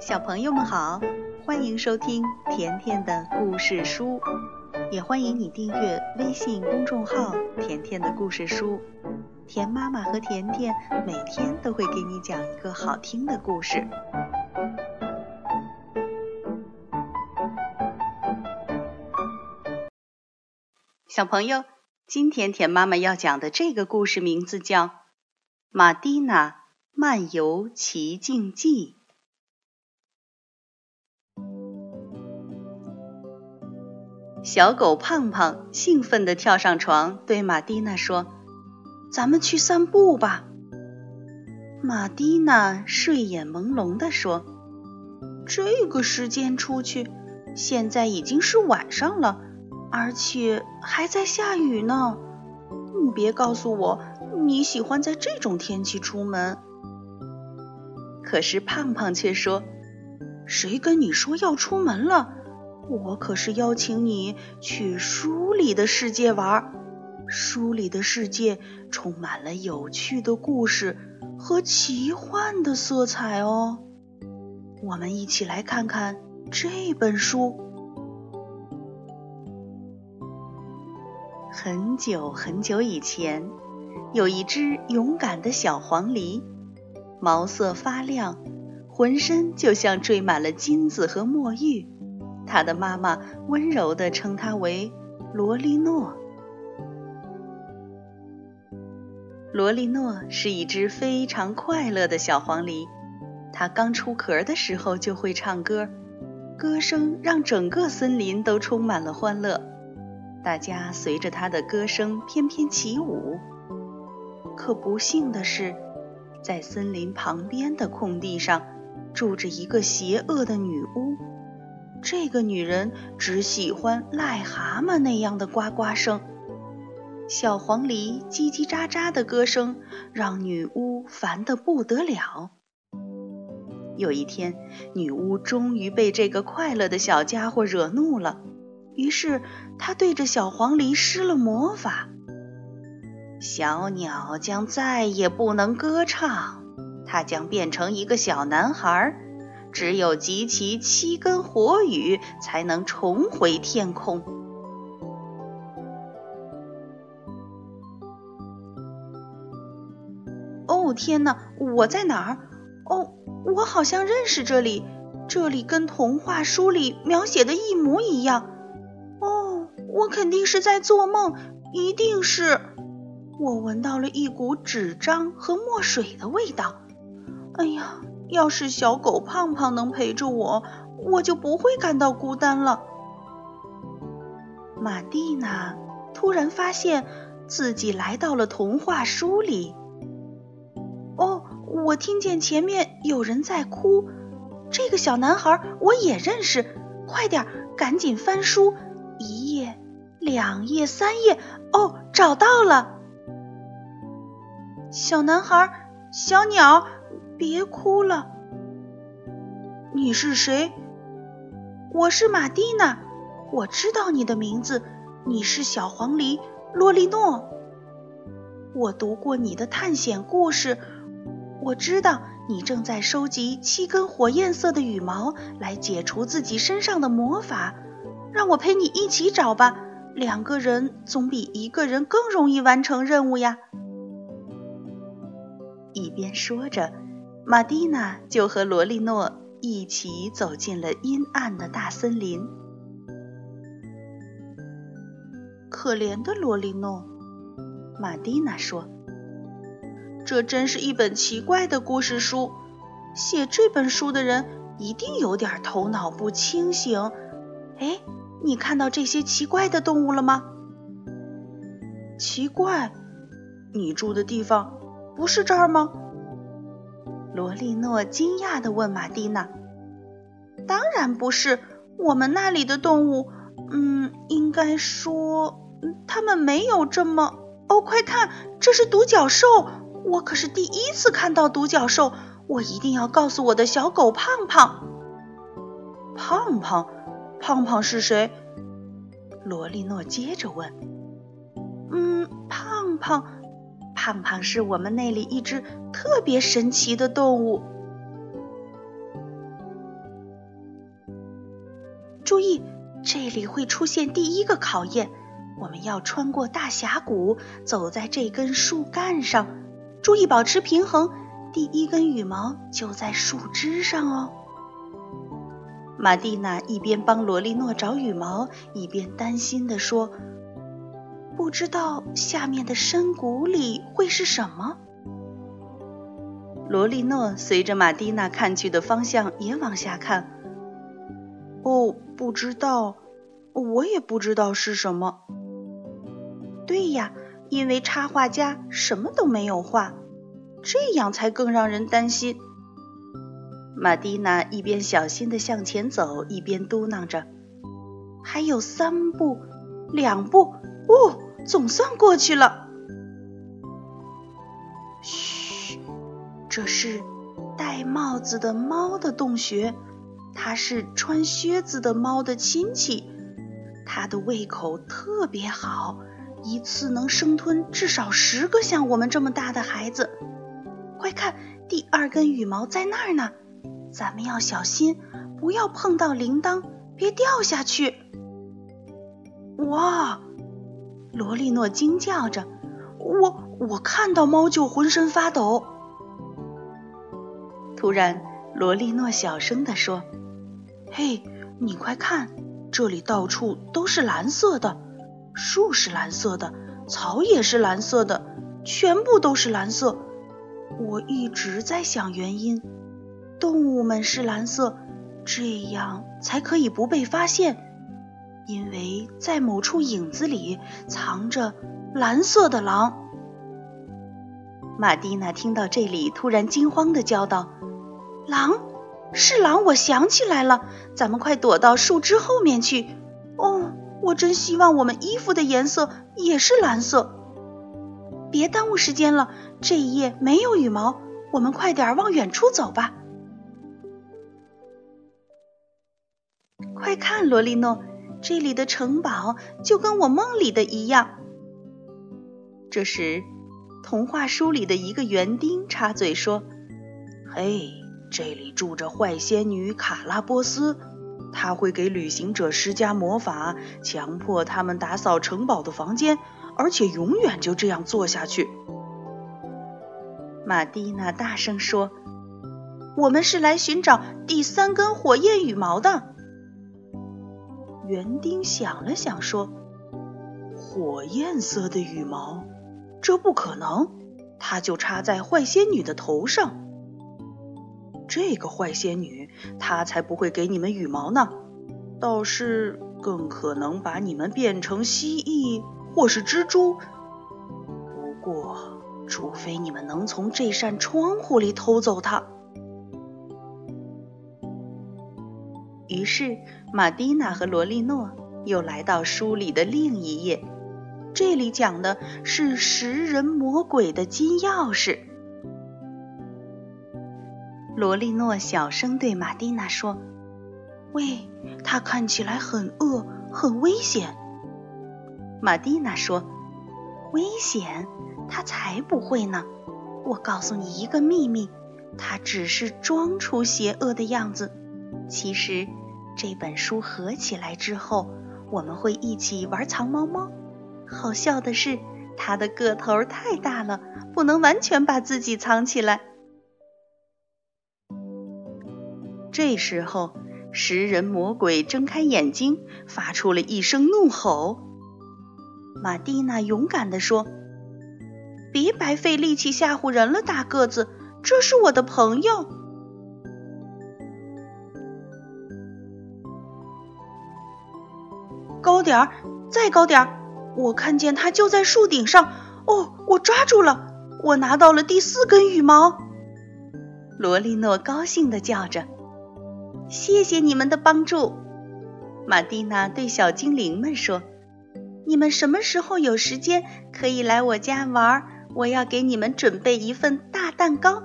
小朋友们好，欢迎收听甜甜的故事书，也欢迎你订阅微信公众号“甜甜的故事书”。甜妈妈和甜甜每天都会给你讲一个好听的故事。小朋友，今天甜妈妈要讲的这个故事名字叫《马蒂娜漫游奇境记》。小狗胖胖兴奋地跳上床，对马蒂娜说：“咱们去散步吧。”马蒂娜睡眼朦胧地说：“这个时间出去，现在已经是晚上了，而且还在下雨呢。你别告诉我你喜欢在这种天气出门。”可是胖胖却说：“谁跟你说要出门了？”我可是邀请你去书里的世界玩，书里的世界充满了有趣的故事和奇幻的色彩哦。我们一起来看看这本书。很久很久以前，有一只勇敢的小黄鹂，毛色发亮，浑身就像缀满了金子和墨玉。他的妈妈温柔地称他为罗莉诺。罗莉诺是一只非常快乐的小黄鹂，它刚出壳的时候就会唱歌，歌声让整个森林都充满了欢乐。大家随着它的歌声翩翩起舞。可不幸的是，在森林旁边的空地上，住着一个邪恶的女巫。这个女人只喜欢癞蛤蟆那样的呱呱声，小黄鹂叽叽喳喳的歌声让女巫烦得不得了。有一天，女巫终于被这个快乐的小家伙惹怒了，于是她对着小黄鹂施了魔法，小鸟将再也不能歌唱，它将变成一个小男孩。只有集齐七根火羽，才能重回天空。哦，天哪！我在哪儿？哦，我好像认识这里，这里跟童话书里描写的一模一样。哦，我肯定是在做梦，一定是。我闻到了一股纸张和墨水的味道。哎呀！要是小狗胖胖能陪着我，我就不会感到孤单了。玛蒂娜突然发现自己来到了童话书里。哦，我听见前面有人在哭。这个小男孩我也认识。快点，赶紧翻书，一页、两页、三页。哦，找到了。小男孩，小鸟。别哭了，你是谁？我是玛蒂娜，我知道你的名字，你是小黄鹂洛丽诺。我读过你的探险故事，我知道你正在收集七根火焰色的羽毛来解除自己身上的魔法。让我陪你一起找吧，两个人总比一个人更容易完成任务呀。一边说着。玛蒂娜就和罗莉诺一起走进了阴暗的大森林。可怜的罗莉诺，玛蒂娜说：“这真是一本奇怪的故事书。写这本书的人一定有点头脑不清醒。哎，你看到这些奇怪的动物了吗？奇怪，你住的地方不是这儿吗？”罗莉诺惊讶地问玛蒂娜：“当然不是，我们那里的动物，嗯，应该说，他们没有这么……哦，快看，这是独角兽！我可是第一次看到独角兽，我一定要告诉我的小狗胖胖。胖胖，胖胖是谁？”罗莉诺接着问：“嗯，胖胖。”胖胖是我们那里一只特别神奇的动物。注意，这里会出现第一个考验。我们要穿过大峡谷，走在这根树干上，注意保持平衡。第一根羽毛就在树枝上哦。玛蒂娜一边帮罗莉诺找羽毛，一边担心地说：“不知道下面的深谷里会是什么。”罗莉诺随着马蒂娜看去的方向也往下看。哦，不知道，我也不知道是什么。对呀，因为插画家什么都没有画，这样才更让人担心。马蒂娜一边小心地向前走，一边嘟囔着：“还有三步，两步，哦，总算过去了。”嘘，这是戴帽子的猫的洞穴。它是穿靴子的猫的亲戚，它的胃口特别好，一次能生吞至少十个像我们这么大的孩子。快看，第二根羽毛在那儿呢，咱们要小心，不要碰到铃铛，别掉下去。哇！罗莉诺惊叫着：“我我看到猫就浑身发抖。”突然，罗莉诺小声地说。嘿，你快看，这里到处都是蓝色的，树是蓝色的，草也是蓝色的，全部都是蓝色。我一直在想原因，动物们是蓝色，这样才可以不被发现，因为在某处影子里藏着蓝色的狼。玛蒂娜听到这里，突然惊慌地叫道：“狼！”是狼，我想起来了，咱们快躲到树枝后面去。哦，我真希望我们衣服的颜色也是蓝色。别耽误时间了，这一夜没有羽毛，我们快点往远处走吧。快看，罗莉诺，这里的城堡就跟我梦里的一样。这时，童话书里的一个园丁插嘴说：“嘿。”这里住着坏仙女卡拉波斯，她会给旅行者施加魔法，强迫他们打扫城堡的房间，而且永远就这样做下去。玛蒂娜大声说：“我们是来寻找第三根火焰羽毛的。”园丁想了想说：“火焰色的羽毛，这不可能，它就插在坏仙女的头上。”这个坏仙女，她才不会给你们羽毛呢，倒是更可能把你们变成蜥蜴或是蜘蛛。不过，除非你们能从这扇窗户里偷走它。于是，玛蒂娜和罗莉诺又来到书里的另一页，这里讲的是食人魔鬼的金钥匙。罗莉诺小声对玛蒂娜说：“喂，他看起来很饿，很危险。”玛蒂娜说：“危险？他才不会呢！我告诉你一个秘密，他只是装出邪恶的样子。其实，这本书合起来之后，我们会一起玩藏猫猫。好笑的是，他的个头太大了，不能完全把自己藏起来。”这时候，食人魔鬼睁开眼睛，发出了一声怒吼。玛蒂娜勇敢地说：“别白费力气吓唬人了，大个子，这是我的朋友。”高点儿，再高点儿！我看见它就在树顶上。哦，我抓住了，我拿到了第四根羽毛。罗莉诺高兴地叫着。谢谢你们的帮助，玛蒂娜对小精灵们说：“你们什么时候有时间可以来我家玩？我要给你们准备一份大蛋糕。”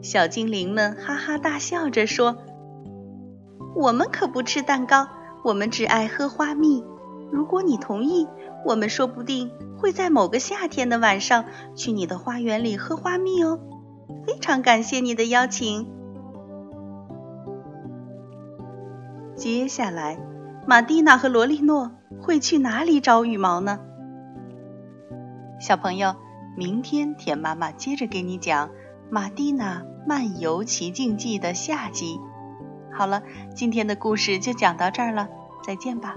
小精灵们哈哈大笑着说：“我们可不吃蛋糕，我们只爱喝花蜜。如果你同意，我们说不定会在某个夏天的晚上去你的花园里喝花蜜哦。非常感谢你的邀请。接下来，玛蒂娜和罗莉诺会去哪里找羽毛呢？小朋友，明天田妈妈接着给你讲《玛蒂娜漫游奇境记》的下集。好了今天的故事就讲到这儿了再见吧。